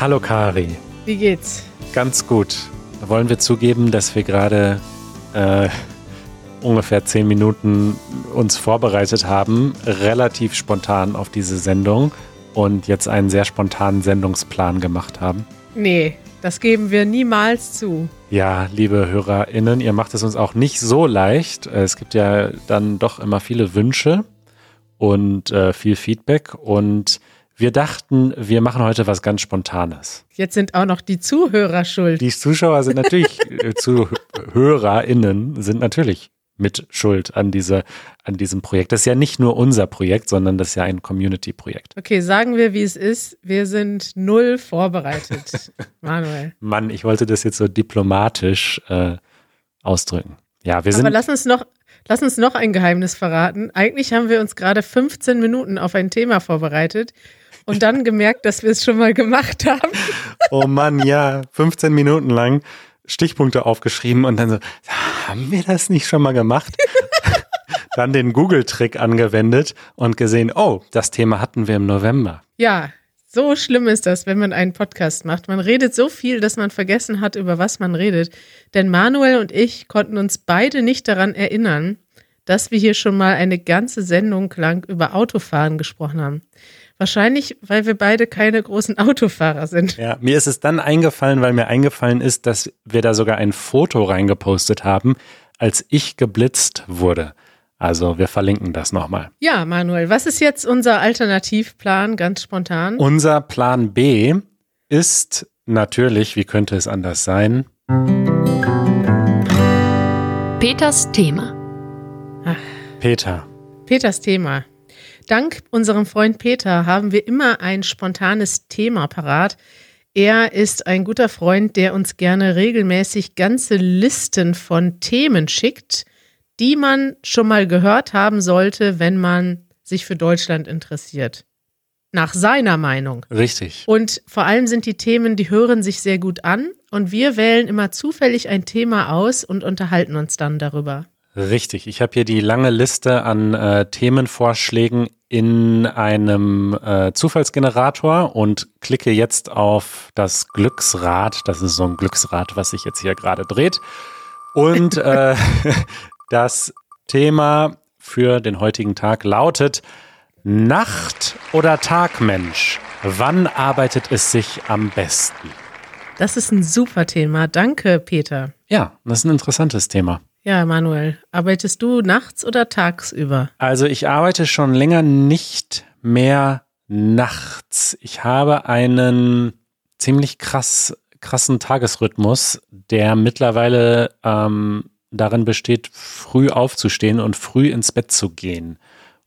Hallo Kari, wie geht's? ganz gut. Da wollen wir zugeben, dass wir gerade äh, ungefähr zehn Minuten uns vorbereitet haben, relativ spontan auf diese Sendung und jetzt einen sehr spontanen Sendungsplan gemacht haben. Nee, das geben wir niemals zu. Ja, liebe HörerInnen, ihr macht es uns auch nicht so leicht. Äh, Es gibt ja dann doch immer viele Wünsche und äh, viel Feedback und wir dachten, wir machen heute was ganz Spontanes. Jetzt sind auch noch die Zuhörer schuld. Die Zuschauer sind natürlich, äh, ZuhörerInnen sind natürlich mit Schuld an, diese, an diesem Projekt. Das ist ja nicht nur unser Projekt, sondern das ist ja ein Community-Projekt. Okay, sagen wir, wie es ist. Wir sind null vorbereitet, Manuel. Mann, ich wollte das jetzt so diplomatisch äh, ausdrücken. Ja, wir sind. Aber lass uns noch, lass uns noch ein Geheimnis verraten. Eigentlich haben wir uns gerade 15 Minuten auf ein Thema vorbereitet und dann gemerkt, dass wir es schon mal gemacht haben. Oh Mann, ja, 15 Minuten lang Stichpunkte aufgeschrieben und dann so, haben wir das nicht schon mal gemacht? dann den Google-Trick angewendet und gesehen, oh, das Thema hatten wir im November. Ja, so schlimm ist das, wenn man einen Podcast macht. Man redet so viel, dass man vergessen hat, über was man redet. Denn Manuel und ich konnten uns beide nicht daran erinnern, dass wir hier schon mal eine ganze Sendung lang über Autofahren gesprochen haben. Wahrscheinlich, weil wir beide keine großen Autofahrer sind. Ja, mir ist es dann eingefallen, weil mir eingefallen ist, dass wir da sogar ein Foto reingepostet haben, als ich geblitzt wurde. Also wir verlinken das nochmal. Ja, Manuel, was ist jetzt unser Alternativplan, ganz spontan? Unser Plan B ist natürlich, wie könnte es anders sein? Peters Thema. Peter. Peters Thema. Dank unserem Freund Peter haben wir immer ein spontanes Thema parat. Er ist ein guter Freund, der uns gerne regelmäßig ganze Listen von Themen schickt, die man schon mal gehört haben sollte, wenn man sich für Deutschland interessiert. Nach seiner Meinung. Richtig. Und vor allem sind die Themen, die hören sich sehr gut an und wir wählen immer zufällig ein Thema aus und unterhalten uns dann darüber. Richtig. Ich habe hier die lange Liste an äh, Themenvorschlägen in einem äh, Zufallsgenerator und klicke jetzt auf das Glücksrad. Das ist so ein Glücksrad, was sich jetzt hier gerade dreht. Und äh, das Thema für den heutigen Tag lautet Nacht- oder Tagmensch. Wann arbeitet es sich am besten? Das ist ein super Thema. Danke, Peter. Ja, das ist ein interessantes Thema. Ja, Manuel, arbeitest du nachts oder tagsüber? Also ich arbeite schon länger nicht mehr nachts. Ich habe einen ziemlich krass, krassen Tagesrhythmus, der mittlerweile ähm, darin besteht, früh aufzustehen und früh ins Bett zu gehen.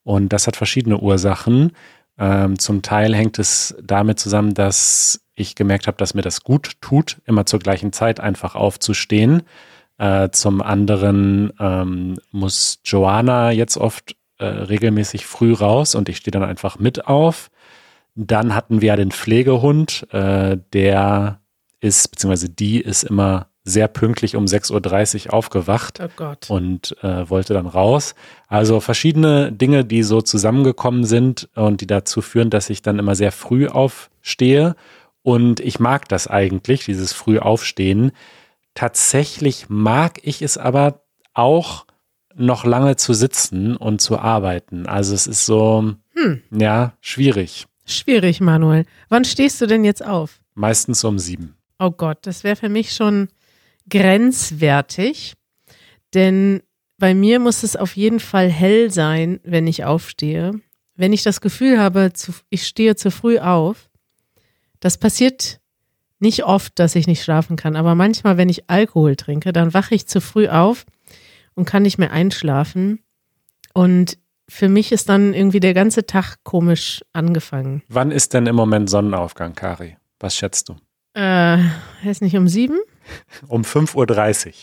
Und das hat verschiedene Ursachen. Ähm, zum Teil hängt es damit zusammen, dass ich gemerkt habe, dass mir das gut tut, immer zur gleichen Zeit einfach aufzustehen. Äh, zum anderen ähm, muss Joanna jetzt oft äh, regelmäßig früh raus und ich stehe dann einfach mit auf. Dann hatten wir ja den Pflegehund, äh, der ist, beziehungsweise die ist immer sehr pünktlich um 6.30 Uhr aufgewacht Oh und äh, wollte dann raus. Also verschiedene Dinge, die so zusammengekommen sind und die dazu führen, dass ich dann immer sehr früh aufstehe. Und ich mag das eigentlich, dieses früh aufstehen. Tatsächlich mag ich es aber auch noch lange zu sitzen und zu arbeiten. Also es ist so, ja, schwierig. Schwierig, Manuel. Wann stehst du denn jetzt auf? Meistens um sieben. Oh Gott, das wäre für mich schon grenzwertig, denn bei mir muss es auf jeden Fall hell sein, wenn ich aufstehe. Wenn ich das Gefühl habe, zu, ich stehe zu früh auf, das passiert nicht oft, dass ich nicht schlafen kann, aber manchmal, wenn ich Alkohol trinke, dann wache ich zu früh auf und kann nicht mehr einschlafen. Und für mich ist dann irgendwie der ganze Tag komisch angefangen. Wann ist denn im Moment Sonnenaufgang, Kari? Was schätzt du? Äh, ist nicht um sieben? Um 5.30 Uhr.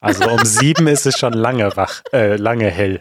Also um sieben ist es schon lange wach, äh, lange hell.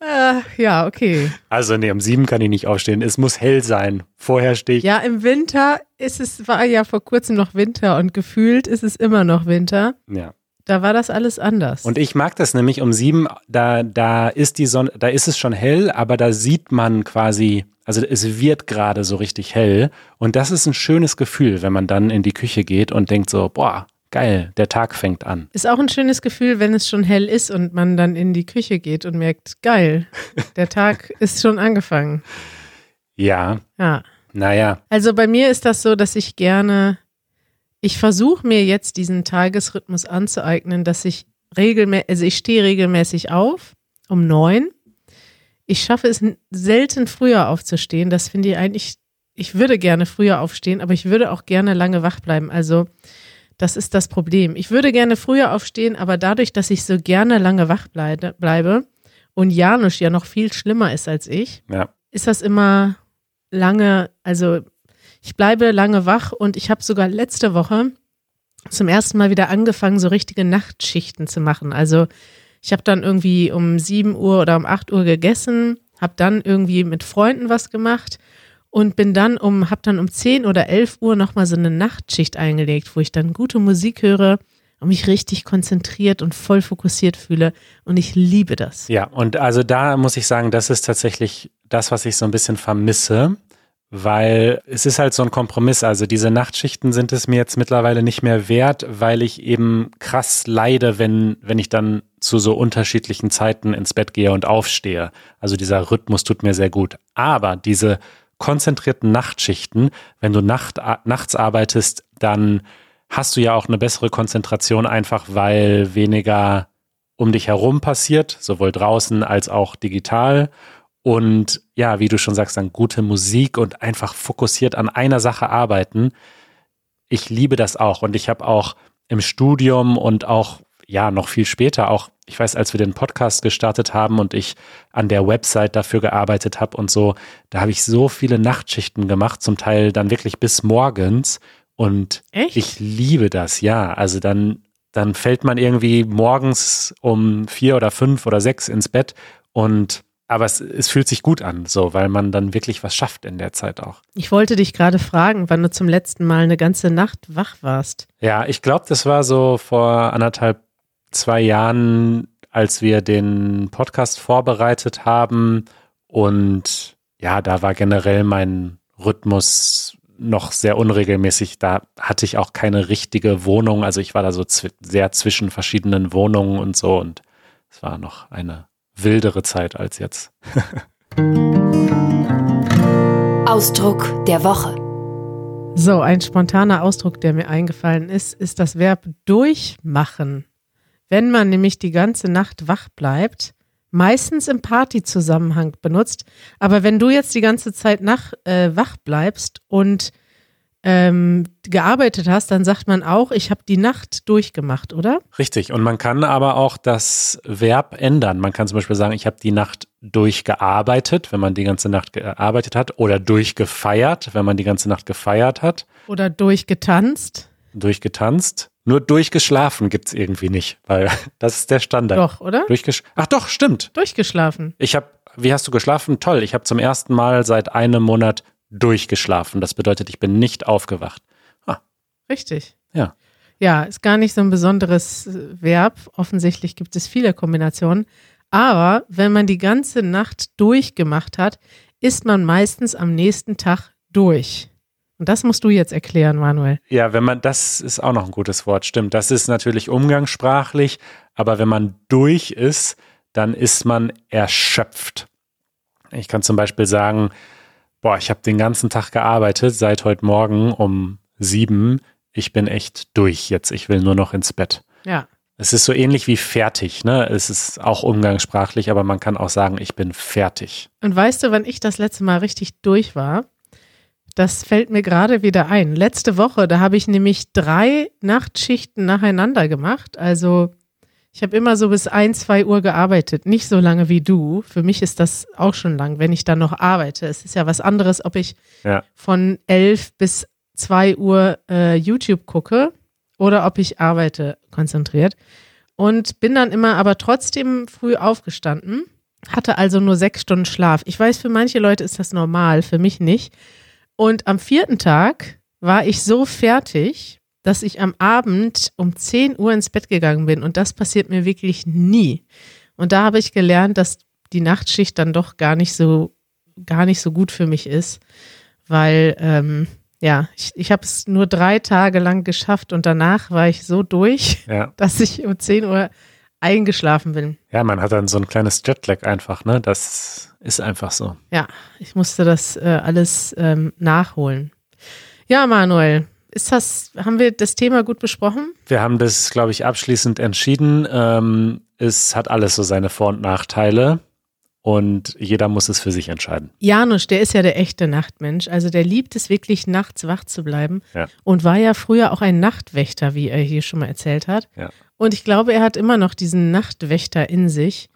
Äh, ja, okay. Also nee, um sieben kann ich nicht aufstehen. Es muss hell sein. Vorher stehe ich. Ja, im Winter ist es, war ja vor kurzem noch Winter und gefühlt ist es immer noch Winter. Ja. Da war das alles anders. Und ich mag das nämlich um sieben, da, da ist die Sonne, da ist es schon hell, aber da sieht man quasi, Also es wird gerade so richtig hell und das ist ein schönes Gefühl, wenn man dann in die Küche geht und denkt so, boah, geil, der Tag fängt an. Ist auch ein schönes Gefühl, wenn es schon hell ist und man dann in die Küche geht und merkt, geil, der Tag ist schon angefangen. Ja. Ja. Naja. Also bei mir ist das so, dass ich gerne, ich versuche mir jetzt diesen Tagesrhythmus anzueignen, dass ich regelmäßig, also ich stehe regelmäßig auf um neun. Ich schaffe es selten früher aufzustehen. Das finde ich eigentlich, ich würde gerne früher aufstehen, aber ich würde auch gerne lange wach bleiben. Also das ist das Problem. Ich würde gerne früher aufstehen, aber dadurch, dass ich so gerne lange wach bleibe, bleibe und Janusz ja noch viel schlimmer ist als ich, Ja. ist das immer lange, also ich bleibe lange wach und ich habe sogar letzte Woche zum ersten Mal wieder angefangen, so richtige Nachtschichten zu machen. Also ich habe dann irgendwie um 7 Uhr oder um 8 Uhr gegessen, habe dann irgendwie mit Freunden was gemacht und bin dann um, habe dann um 10 oder 11 Uhr nochmal so eine Nachtschicht eingelegt, wo ich dann gute Musik höre und mich richtig konzentriert und voll fokussiert fühle. Und ich liebe das. Ja, und also da muss ich sagen, das ist tatsächlich das, was ich so ein bisschen vermisse, weil es ist halt so ein Kompromiss. Also diese Nachtschichten sind es mir jetzt mittlerweile nicht mehr wert, weil ich eben krass leide, wenn, wenn ich dann zu so unterschiedlichen Zeiten ins Bett gehe und aufstehe. Also dieser Rhythmus tut mir sehr gut. Aber diese konzentrierten Nachtschichten, wenn du Nacht, nachts arbeitest, dann hast du ja auch eine bessere Konzentration, einfach weil weniger um dich herum passiert, sowohl draußen als auch digital. Und ja, wie du schon sagst, dann gute Musik und einfach fokussiert an einer Sache arbeiten. Ich liebe das auch. Und ich habe auch im Studium und auch, ja, noch viel später auch, ich weiß, als wir den Podcast gestartet haben und ich an der Website dafür gearbeitet habe und so, da habe ich so viele Nachtschichten gemacht, zum Teil dann wirklich bis morgens. Und Echt? ich liebe das, ja. Also dann, dann fällt man irgendwie morgens um vier oder fünf oder sechs ins Bett und aber es, es fühlt sich gut an, so, weil man dann wirklich was schafft in der Zeit auch. Ich wollte dich gerade fragen, wann du zum letzten Mal eine ganze Nacht wach warst. Ja, ich glaube, das war so vor anderthalb, zwei Jahren, als wir den Podcast vorbereitet haben. Und ja, da war generell mein Rhythmus noch sehr unregelmäßig. Da hatte ich auch keine richtige Wohnung. Also ich war da so zw sehr zwischen verschiedenen Wohnungen und so. Und es war noch eine wildere Zeit als jetzt. Ausdruck der Woche. So, ein spontaner Ausdruck, der mir eingefallen ist, ist das Verb durchmachen. Wenn man nämlich die ganze Nacht wach bleibt, meistens im Partyzusammenhang benutzt, aber wenn du jetzt die ganze Zeit nach, äh, wach bleibst und ähm, gearbeitet hast, dann sagt man auch, ich habe die Nacht durchgemacht, oder? Richtig. Und man kann aber auch das Verb ändern. Man kann zum Beispiel sagen, ich habe die Nacht durchgearbeitet, wenn man die ganze Nacht gearbeitet hat, oder durchgefeiert, wenn man die ganze Nacht gefeiert hat. Oder durchgetanzt. Durchgetanzt. Nur durchgeschlafen gibt's irgendwie nicht, weil das ist der Standard. Doch, oder? Durchgesch Ach doch, stimmt. Durchgeschlafen. Ich habe, wie hast du geschlafen? Toll. Ich habe zum ersten Mal seit einem Monat durchgeschlafen. Das bedeutet, ich bin nicht aufgewacht. Richtig. Ja. Ja, ist gar nicht so ein besonderes äh, Verb. Offensichtlich gibt es viele Kombinationen. Aber wenn man die ganze Nacht durchgemacht hat, ist man meistens am nächsten Tag durch. Und das musst du jetzt erklären, Manuel. Ja, wenn man, das ist auch noch ein gutes Wort, stimmt. Das ist natürlich umgangssprachlich, aber wenn man durch ist, dann ist man erschöpft. Ich kann zum Beispiel sagen, boah, ich habe den ganzen Tag gearbeitet, seit heute Morgen um sieben. Ich bin echt durch jetzt. Ich will nur noch ins Bett. Ja. Es ist so ähnlich wie fertig, ne? Es ist auch umgangssprachlich, aber man kann auch sagen, ich bin fertig. Und weißt du, wann ich das letzte Mal richtig durch war? Das fällt mir gerade wieder ein. Letzte Woche, da habe ich nämlich drei Nachtschichten nacheinander gemacht. Also ich habe immer so bis ein, zwei Uhr gearbeitet. Nicht so lange wie du. Für mich ist das auch schon lang, wenn ich dann noch arbeite. Es ist ja was anderes, ob ich Ja. von elf bis zwei Uhr äh, YouTube gucke oder ob ich arbeite konzentriert. Und bin dann immer aber trotzdem früh aufgestanden, hatte also nur sechs Stunden Schlaf. Ich weiß, für manche Leute ist das normal, für mich nicht. Und am vierten Tag war ich so fertig, dass ich am Abend um 10 Uhr ins Bett gegangen bin. Und das passiert mir wirklich nie. Und da habe ich gelernt, dass die Nachtschicht dann doch gar nicht so gar nicht so gut für mich ist, weil ähm, ja, ich, ich habe es nur drei Tage lang geschafft und danach war ich so durch, Ja. dass ich um 10 Uhr eingeschlafen bin. Ja, man hat dann so ein kleines Jetlag einfach, ne? Das ist einfach so. Ja, ich musste das äh, alles ähm, nachholen. Ja, Manuel, ist das, haben wir das Thema gut besprochen? Wir haben das, glaube ich, abschließend entschieden. Ähm, es hat alles so seine Vor- und Nachteile und jeder muss es für sich entscheiden. Janusz, der ist ja der echte Nachtmensch. Also der liebt es wirklich, nachts wach zu bleiben Ja. und war ja früher auch ein Nachtwächter, wie er hier schon mal erzählt hat. Ja. Und ich glaube, er hat immer noch diesen Nachtwächter in sich.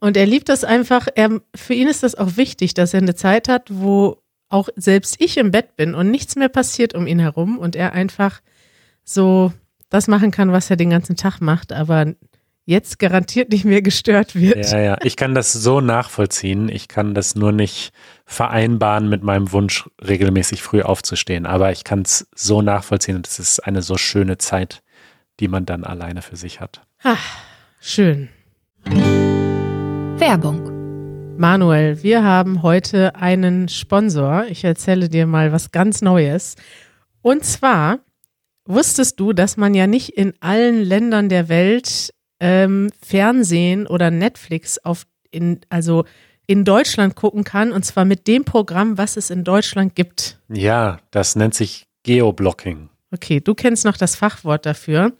Und er liebt das einfach. Er, für ihn ist das auch wichtig, dass er eine Zeit hat, wo auch selbst ich im Bett bin und nichts mehr passiert um ihn herum und er einfach so das machen kann, was er den ganzen Tag macht, aber jetzt garantiert nicht mehr gestört wird. Ja, ja, ich kann das so nachvollziehen. Ich kann das nur nicht vereinbaren mit meinem Wunsch, regelmäßig früh aufzustehen. Aber ich kann es so nachvollziehen und es ist eine so schöne Zeit, die man dann alleine für sich hat. Schön. Werbung. Manuel, wir haben heute einen Sponsor. Ich erzähle dir mal was ganz Neues. Und zwar wusstest du, dass man ja nicht in allen Ländern der Welt ähm, Fernsehen oder Netflix auf in, also in Deutschland gucken kann und zwar mit dem Programm, was es in Deutschland gibt. Ja, das nennt sich Geoblocking. Okay, du kennst noch das Fachwort dafür.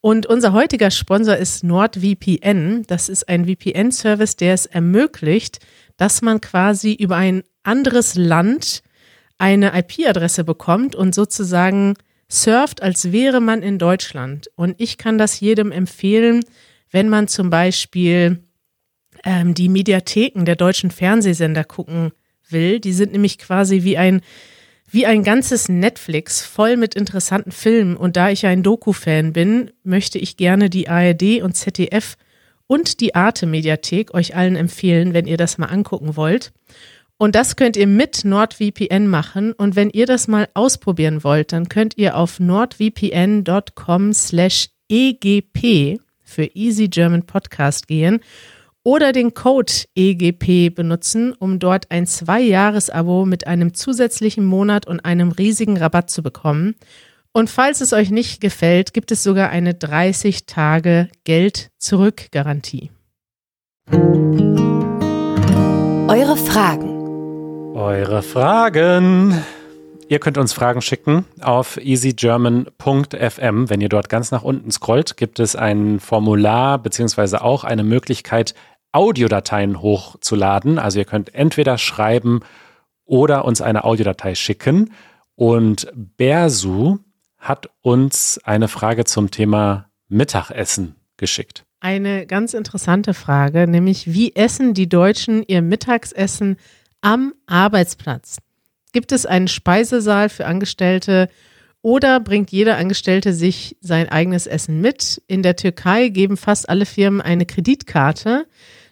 Und unser heutiger Sponsor ist NordVPN. Das ist ein VPN-Service, der es ermöglicht, dass man quasi über ein anderes Land eine IP-Adresse bekommt und sozusagen surft, als wäre man in Deutschland. Und ich kann das jedem empfehlen, wenn man zum Beispiel ähm, die Mediatheken der deutschen Fernsehsender gucken will. Die sind nämlich quasi wie ein wie ein ganzes Netflix voll mit interessanten Filmen. Und da ich ein Doku-Fan bin, möchte ich gerne die ARD und ZDF und die Arte-Mediathek euch allen empfehlen, wenn ihr das mal angucken wollt. Und das könnt ihr mit NordVPN machen. Und wenn ihr das mal ausprobieren wollt, dann könnt ihr auf nordvpn.com slash egp für Easy German Podcast gehen oder den Code EGP benutzen, um dort ein Zwei-Jahres-Abo mit einem zusätzlichen Monat und einem riesigen Rabatt zu bekommen. Und falls es euch nicht gefällt, gibt es sogar eine 30 Tage Geld-Zurück-Garantie. Eure Fragen. Eure Fragen. Ihr könnt uns Fragen schicken auf easygerman.fm. Wenn ihr dort ganz nach unten scrollt, gibt es ein Formular beziehungsweise auch eine Möglichkeit, Audiodateien hochzuladen. Also ihr könnt entweder schreiben oder uns eine Audiodatei schicken. Und Bersu hat uns eine Frage zum Thema Mittagessen geschickt. Eine ganz interessante Frage, nämlich wie essen die Deutschen ihr Mittagsessen am Arbeitsplatz? Gibt es einen Speisesaal für Angestellte oder bringt jeder Angestellte sich sein eigenes Essen mit? In der Türkei geben fast alle Firmen eine Kreditkarte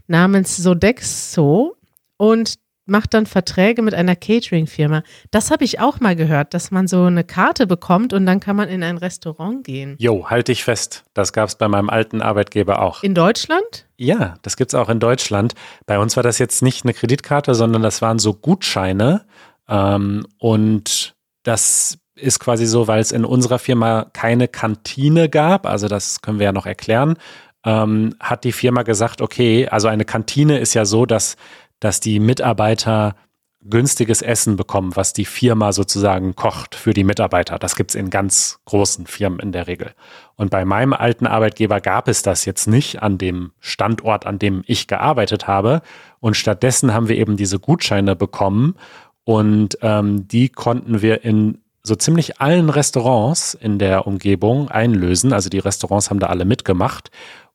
namens Sodexo und macht dann Verträge mit einer Catering-Firma. Das habe ich auch mal gehört, dass man so eine Karte bekommt und dann kann man in ein Restaurant gehen. Jo, halt dich fest. Das gab es bei meinem alten Arbeitgeber auch. In Deutschland? Ja, das gibt's auch in Deutschland. Bei uns war das jetzt nicht eine Kreditkarte, sondern das waren so Gutscheine. Ähm, und das ist quasi so, weil es in unserer Firma keine Kantine gab, also das können wir ja noch erklären, ähm, hat die Firma gesagt, okay, also eine Kantine ist ja so, dass, dass die Mitarbeiter günstiges Essen bekommen, was die Firma sozusagen kocht für die Mitarbeiter. Das gibt's in ganz großen Firmen in der Regel. Und bei meinem alten Arbeitgeber gab es das jetzt nicht an dem Standort, an dem ich gearbeitet habe. Und stattdessen haben wir eben diese Gutscheine bekommen und ähm, die konnten wir in so ziemlich allen Restaurants in der Umgebung einlösen. Also die Restaurants haben da alle mitgemacht.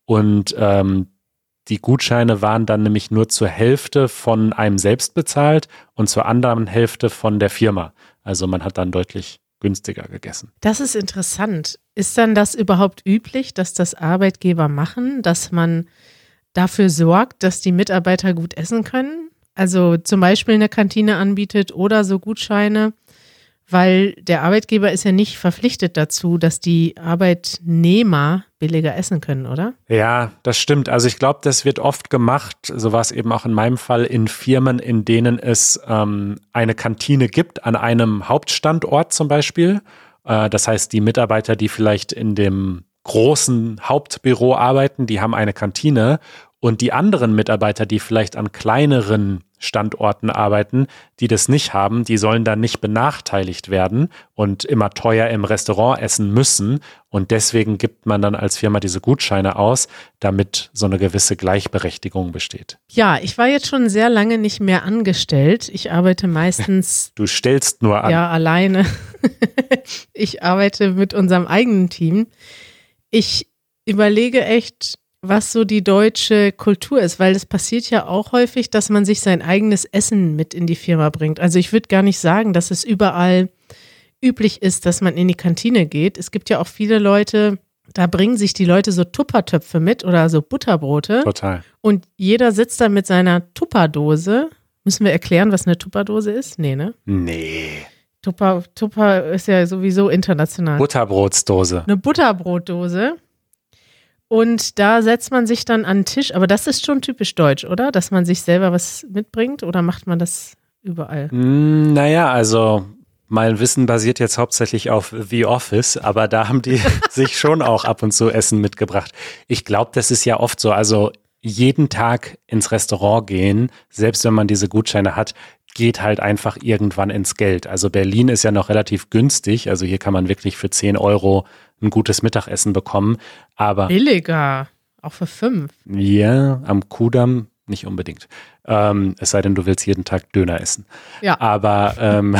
Und ähm, die Gutscheine waren dann nämlich nur zur Hälfte von einem selbst bezahlt und zur anderen Hälfte von der Firma. Also man hat dann deutlich günstiger gegessen. Das ist interessant. Ist dann das überhaupt üblich, dass das Arbeitgeber machen, dass man dafür sorgt, dass die Mitarbeiter gut essen können? Also zum Beispiel eine Kantine anbietet oder so Gutscheine, weil der Arbeitgeber ist ja nicht verpflichtet dazu, dass die Arbeitnehmer billiger essen können, oder? Ja, das stimmt. Also ich glaube, das wird oft gemacht, so war es eben auch in meinem Fall, in Firmen, in denen es ähm, eine Kantine gibt, an einem Hauptstandort zum Beispiel. Äh, das heißt, die Mitarbeiter, die vielleicht in dem großen Hauptbüro arbeiten, die haben eine Kantine und die anderen Mitarbeiter, die vielleicht an kleineren Standorten arbeiten, die das nicht haben, die sollen dann nicht benachteiligt werden und immer teuer im Restaurant essen müssen. Und deswegen gibt man dann als Firma diese Gutscheine aus, damit so eine gewisse Gleichberechtigung besteht. Ja, ich war jetzt schon sehr lange nicht mehr angestellt. Ich arbeite meistens. Du stellst nur an. Ja, alleine. ich arbeite mit unserem eigenen Team. Ich überlege echt, was so die deutsche Kultur ist, weil es passiert ja auch häufig, dass man sich sein eigenes Essen mit in die Firma bringt. Also ich würde gar nicht sagen, dass es überall üblich ist, dass man in die Kantine geht. Es gibt ja auch viele Leute, da bringen sich die Leute so Tuppertöpfe mit oder so Butterbrote. Total. Und jeder sitzt da mit seiner Tupperdose. Müssen wir erklären, was eine Tupperdose ist? Nee, ne? Nee. Tupper, Tupper ist ja sowieso international. Butterbrotsdose. Eine Butterbrotdose. Und da setzt man sich dann an den Tisch, aber das ist schon typisch deutsch, oder? Dass man sich selber was mitbringt oder macht man das überall? Mm, Naja, also mein Wissen basiert jetzt hauptsächlich auf The Office, aber da haben die sich schon auch ab und zu Essen mitgebracht. Ich glaube, das ist ja oft so. Also jeden Tag ins Restaurant gehen, selbst wenn man diese Gutscheine hat, geht halt einfach irgendwann ins Geld. Also Berlin ist ja noch relativ günstig. Also hier kann man wirklich für 10 Euro ein gutes Mittagessen bekommen. Aber Billiger. Auch für fünf. ja, am Kudamm nicht unbedingt. Ähm, es sei denn, du willst jeden Tag Döner essen. Ja. Aber, ähm,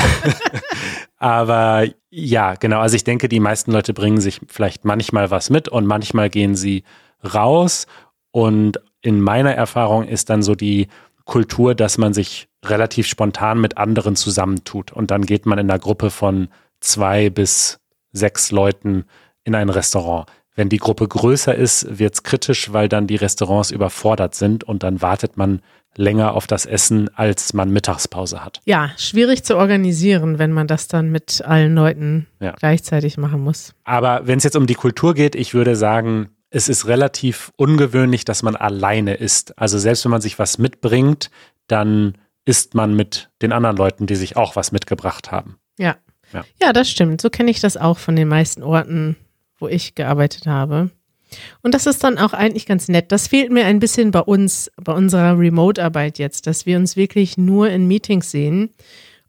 aber ja, genau. Also ich denke, die meisten Leute bringen sich vielleicht manchmal was mit und manchmal gehen sie raus. Und in meiner Erfahrung ist dann so die Kultur, dass man sich relativ spontan mit anderen zusammentut. Und dann geht man in einer Gruppe von zwei bis sechs Leuten in ein Restaurant. Wenn die Gruppe größer ist, wird es kritisch, weil dann die Restaurants überfordert sind und dann wartet man länger auf das Essen, als man Mittagspause hat. Ja, schwierig zu organisieren, wenn man das dann mit allen Leuten Ja. gleichzeitig machen muss. Aber wenn es jetzt um die Kultur geht, ich würde sagen, es ist relativ ungewöhnlich, dass man alleine isst. Also selbst wenn man sich was mitbringt, dann isst man mit den anderen Leuten, die sich auch was mitgebracht haben. Ja. Ja. Ja, das stimmt. So kenne ich das auch von den meisten Orten, wo ich gearbeitet habe. Und das ist dann auch eigentlich ganz nett. Das fehlt mir ein bisschen bei uns, bei unserer Remote-Arbeit jetzt, dass wir uns wirklich nur in Meetings sehen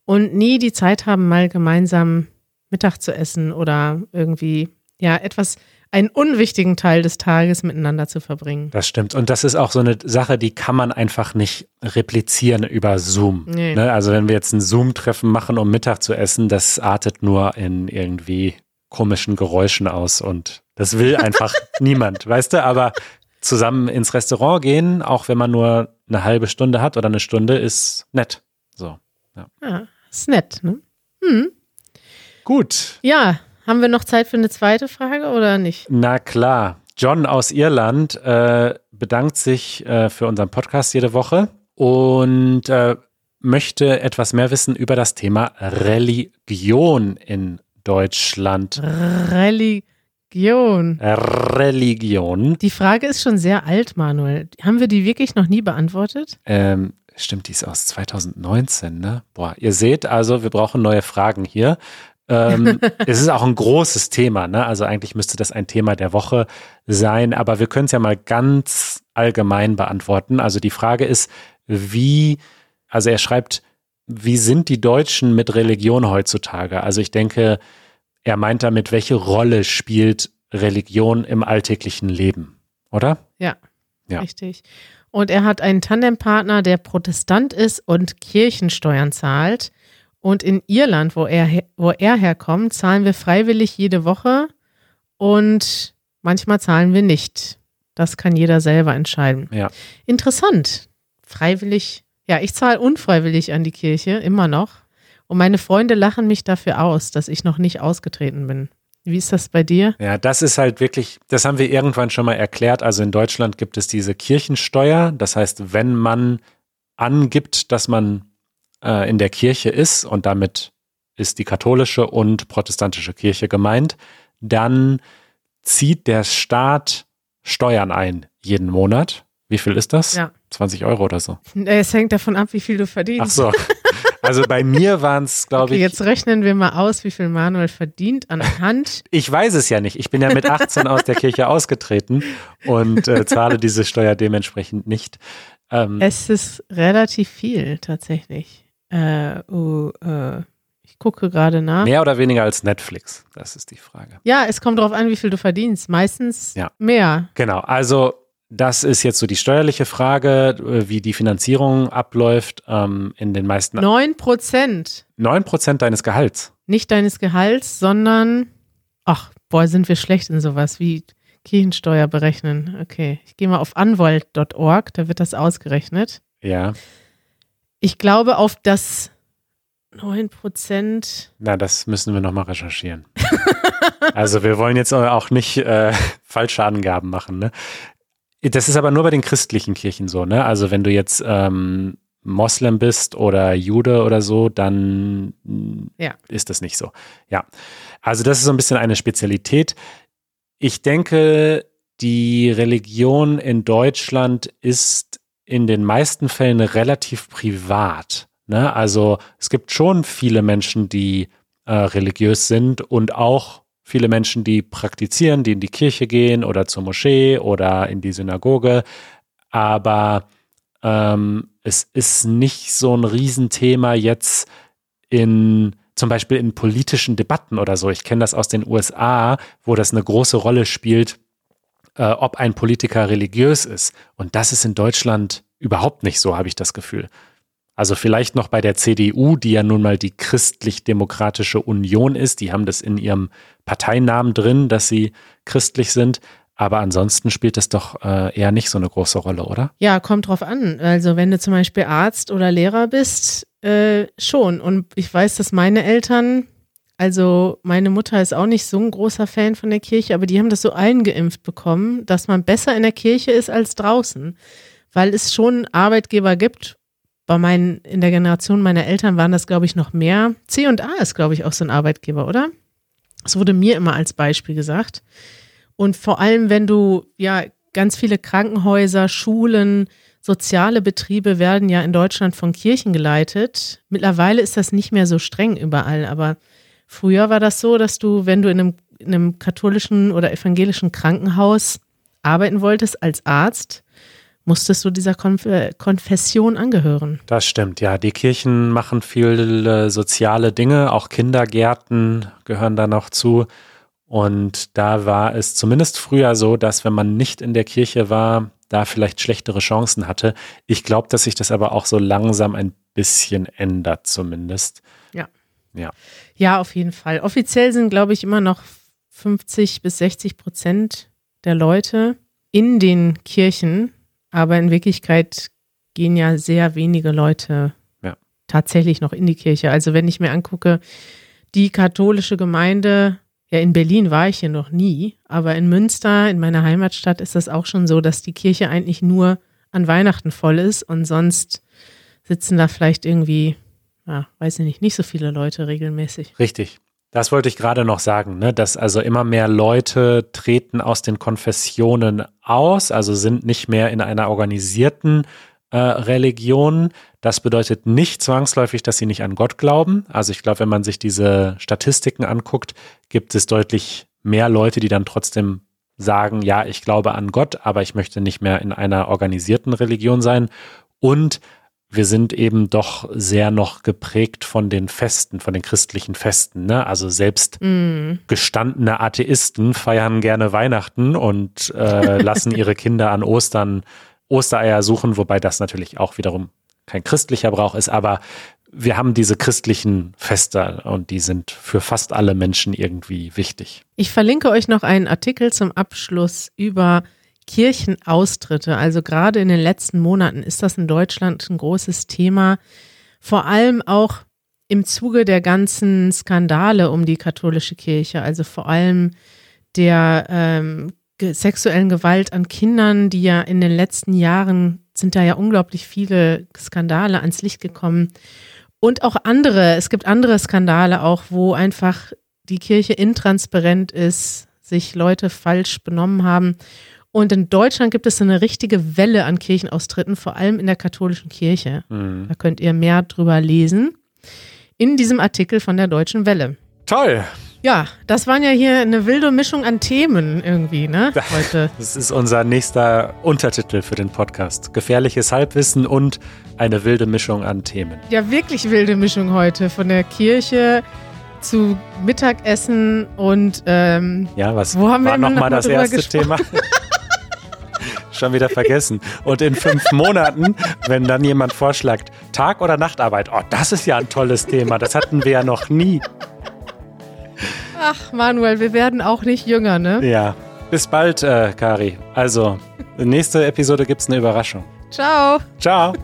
und nie die Zeit haben, mal gemeinsam Mittag zu essen oder irgendwie, ja, etwas, einen unwichtigen Teil des Tages miteinander zu verbringen. Das stimmt. Und das ist auch so eine Sache, die kann man einfach nicht replizieren über Zoom. Nee. Ne? Also wenn wir jetzt ein Zoom-Treffen machen, um Mittag zu essen, das artet nur in irgendwie komischen Geräuschen aus und das will einfach niemand, weißt du? Aber zusammen ins Restaurant gehen, auch wenn man nur eine halbe Stunde hat oder eine Stunde, ist nett. So. Ja, ist nett, ne? Gut. Ja, haben wir noch Zeit für eine zweite Frage oder nicht? Na klar. John aus Irland äh, bedankt sich äh, für unseren Podcast jede Woche und äh, möchte etwas mehr wissen über das Thema Religion in Deutschland. Religion. Religion. Die Frage ist schon sehr alt, Manuel. Haben wir die wirklich noch nie beantwortet? Ähm, stimmt, die ist aus 2019, ne? Boah, ihr seht also, wir brauchen neue Fragen hier. Ähm, es ist auch ein großes Thema, ne? Also eigentlich müsste das ein Thema der Woche sein, aber wir können es ja mal ganz allgemein beantworten. Also die Frage ist, wie, also er schreibt, wie sind die Deutschen mit Religion heutzutage? Also ich denke, er meint damit, welche Rolle spielt Religion im alltäglichen Leben, oder? Ja, Ja. richtig. Und er hat einen Tandempartner, der Protestant ist und Kirchensteuern zahlt. Und in Irland, wo er, wo er herkommt, zahlen wir freiwillig jede Woche und manchmal zahlen wir nicht. Das kann jeder selber entscheiden. Ja. Interessant. Freiwillig. Ja, ich zahle unfreiwillig an die Kirche, immer noch. Und meine Freunde lachen mich dafür aus, dass ich noch nicht ausgetreten bin. Wie ist das bei dir? Ja, das ist halt wirklich, das haben wir irgendwann schon mal erklärt. Also in Deutschland gibt es diese Kirchensteuer. Das heißt, wenn man angibt, dass man äh, in der Kirche ist und damit ist die katholische und protestantische Kirche gemeint, dann zieht der Staat Steuern ein jeden Monat. Wie viel ist das? Ja. 20 Euro oder so. Es hängt davon ab, wie viel du verdienst. Ach so. Also bei mir waren es, glaube okay, ich. Jetzt rechnen wir mal aus, wie viel Manuel verdient anhand. Ich weiß es ja nicht. Ich bin ja mit 18 aus der Kirche ausgetreten und äh, zahle diese Steuer dementsprechend nicht. Ähm, es ist relativ viel tatsächlich. Äh, uh, uh, ich gucke gerade nach. Mehr oder weniger als Netflix? Das ist die Frage. Ja, es kommt darauf an, wie viel du verdienst. Meistens ja. mehr. Genau. Also das ist jetzt so die steuerliche Frage, äh, wie die Finanzierung abläuft ähm, in den meisten. Neun Prozent. Neun Prozent deines Gehalts. Nicht deines Gehalts, sondern, ach, boah, sind wir schlecht in sowas wie Kirchensteuer berechnen. Okay, ich gehe mal auf anwalt.org, da wird das ausgerechnet. Ja. Ich glaube, auf das 9 Prozent. Na, das müssen wir nochmal recherchieren. also wir wollen jetzt auch nicht äh, falsche Angaben machen. Ne? Das ist aber nur bei den christlichen Kirchen so, ne? Also wenn du jetzt ähm, Moslem bist oder Jude oder so, dann ja. ist das nicht so. Ja. Also das ist so ein bisschen eine Spezialität. Ich denke, die Religion in Deutschland ist in den meisten Fällen relativ privat. Ne? Also es gibt schon viele Menschen, die äh, religiös sind und auch viele Menschen, die praktizieren, die in die Kirche gehen oder zur Moschee oder in die Synagoge. Aber ähm, es ist nicht so ein Riesenthema jetzt in zum Beispiel in politischen Debatten oder so. Ich kenne das aus den USA, wo das eine große Rolle spielt, äh, ob ein Politiker religiös ist. Und das ist in Deutschland überhaupt nicht so, habe ich das Gefühl. Also vielleicht noch bei der CDU, die ja nun mal die christlich-demokratische Union ist. Die haben das in ihrem Parteinamen drin, dass sie christlich sind. Aber ansonsten spielt das doch äh, eher nicht so eine große Rolle, oder? Ja, kommt drauf an. Also wenn du zum Beispiel Arzt oder Lehrer bist, äh, schon. Und ich weiß, dass meine Eltern, also meine Mutter ist auch nicht so ein großer Fan von der Kirche, aber die haben das so eingeimpft bekommen, dass man besser in der Kirche ist als draußen. Weil es schon Arbeitgeber gibt, bei meinen, in der Generation meiner Eltern waren das, glaube ich, noch mehr. C und A ist, glaube ich, auch so ein Arbeitgeber, oder? Das wurde mir immer als Beispiel gesagt. Und vor allem, wenn du, ja, ganz viele Krankenhäuser, Schulen, soziale Betriebe werden ja in Deutschland von Kirchen geleitet. Mittlerweile ist das nicht mehr so streng überall, aber früher war das so, dass du, wenn du in einem, in einem katholischen oder evangelischen Krankenhaus arbeiten wolltest als Arzt, musstest du dieser Konf Konfession angehören. Das stimmt, ja. Die Kirchen machen viele soziale Dinge, auch Kindergärten gehören da noch zu. Und da war es zumindest früher so, dass wenn man nicht in der Kirche war, da vielleicht schlechtere Chancen hatte. Ich glaube, dass sich das aber auch so langsam ein bisschen ändert, zumindest. Ja. Ja. Ja, auf jeden Fall. Offiziell sind, glaube ich, immer noch 50 bis 60 Prozent der Leute in den Kirchen aber in Wirklichkeit gehen ja sehr wenige Leute ja. tatsächlich noch in die Kirche. Also wenn ich mir angucke, die katholische Gemeinde, ja in Berlin war ich hier noch nie, aber in Münster, in meiner Heimatstadt, ist das auch schon so, dass die Kirche eigentlich nur an Weihnachten voll ist und sonst sitzen da vielleicht irgendwie, ja, weiß ich nicht, nicht so viele Leute regelmäßig. Richtig. Das wollte ich gerade noch sagen, ne? dass also immer mehr Leute treten aus den Konfessionen aus, also sind nicht mehr in einer organisierten äh, Religion. Das bedeutet nicht zwangsläufig, dass sie nicht an Gott glauben. Also ich glaube, wenn man sich diese Statistiken anguckt, gibt es deutlich mehr Leute, die dann trotzdem sagen, ja, ich glaube an Gott, aber ich möchte nicht mehr in einer organisierten Religion sein. Und wir sind eben doch sehr noch geprägt von den Festen, von den christlichen Festen. Ne? Also selbst mm. gestandene Atheisten feiern gerne Weihnachten und äh, lassen ihre Kinder an Ostern Ostereier suchen, wobei das natürlich auch wiederum kein christlicher Brauch ist, aber wir haben diese christlichen Feste und die sind für fast alle Menschen irgendwie wichtig. Ich verlinke euch noch einen Artikel zum Abschluss über Kirchenaustritte, also gerade in den letzten Monaten ist das in Deutschland ein großes Thema, vor allem auch im Zuge der ganzen Skandale um die katholische Kirche, also vor allem der ähm, sexuellen Gewalt an Kindern, die ja in den letzten Jahren sind da ja unglaublich viele Skandale ans Licht gekommen. Und auch andere, es gibt andere Skandale auch, wo einfach die Kirche intransparent ist, sich Leute falsch benommen haben. Und in Deutschland gibt es eine richtige Welle an Kirchenaustritten, vor allem in der katholischen Kirche. Mhm. Da könnt ihr mehr drüber lesen in diesem Artikel von der Deutschen Welle. Toll. Ja, das waren ja hier eine wilde Mischung an Themen irgendwie, ne? Heute. Das ist unser nächster Untertitel für den Podcast. Gefährliches Halbwissen und eine wilde Mischung an Themen. Ja, wirklich wilde Mischung heute. Von der Kirche zu Mittagessen und ähm, Ja, was Wo haben wir war noch nochmal mal das erste Thema? Schon wieder vergessen. Und in fünf Monaten, wenn dann jemand vorschlägt, Tag- oder Nachtarbeit, oh, das ist ja ein tolles Thema. Das hatten wir ja noch nie. ach Manuel, wir werden auch nicht jünger, ne? Ja. Bis bald, äh, Kari. Also, nächste Episode gibt es eine Überraschung. Ciao. Ciao.